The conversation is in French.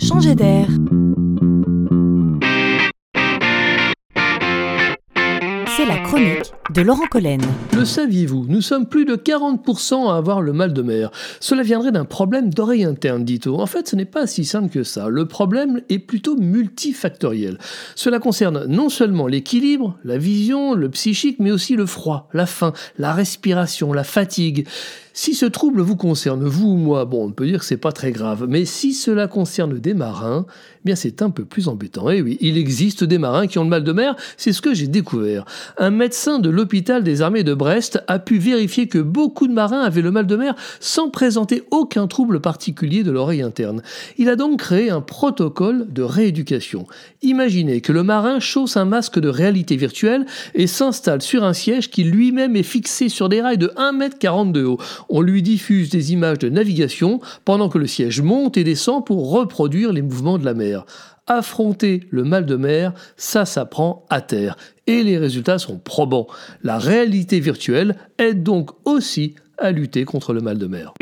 changer d'air. C'est la chronique de Laurent Collen. Le saviez-vous Nous sommes plus de 40% à avoir le mal de mer. Cela viendrait d'un problème d'oreille interne, dit-on. En fait, ce n'est pas si simple que ça. Le problème est plutôt multifactoriel. Cela concerne non seulement l'équilibre, la vision, le psychique, mais aussi le froid, la faim, la respiration, la fatigue. Si ce trouble vous concerne, vous ou moi, bon, on peut dire que c'est pas très grave, mais si cela concerne des marins, eh bien c'est un peu plus embêtant. Et eh oui, il existe des marins qui ont le mal de mer, c'est ce que j'ai découvert. Un médecin de l'hôpital des armées de Brest a pu vérifier que beaucoup de marins avaient le mal de mer sans présenter aucun trouble particulier de l'oreille interne. Il a donc créé un protocole de rééducation. Imaginez que le marin chausse un masque de réalité virtuelle et s'installe sur un siège qui lui-même est fixé sur des rails de 1m40 de haut on lui diffuse des images de navigation pendant que le siège monte et descend pour reproduire les mouvements de la mer. Affronter le mal de mer, ça s'apprend à terre. Et les résultats sont probants. La réalité virtuelle aide donc aussi à lutter contre le mal de mer.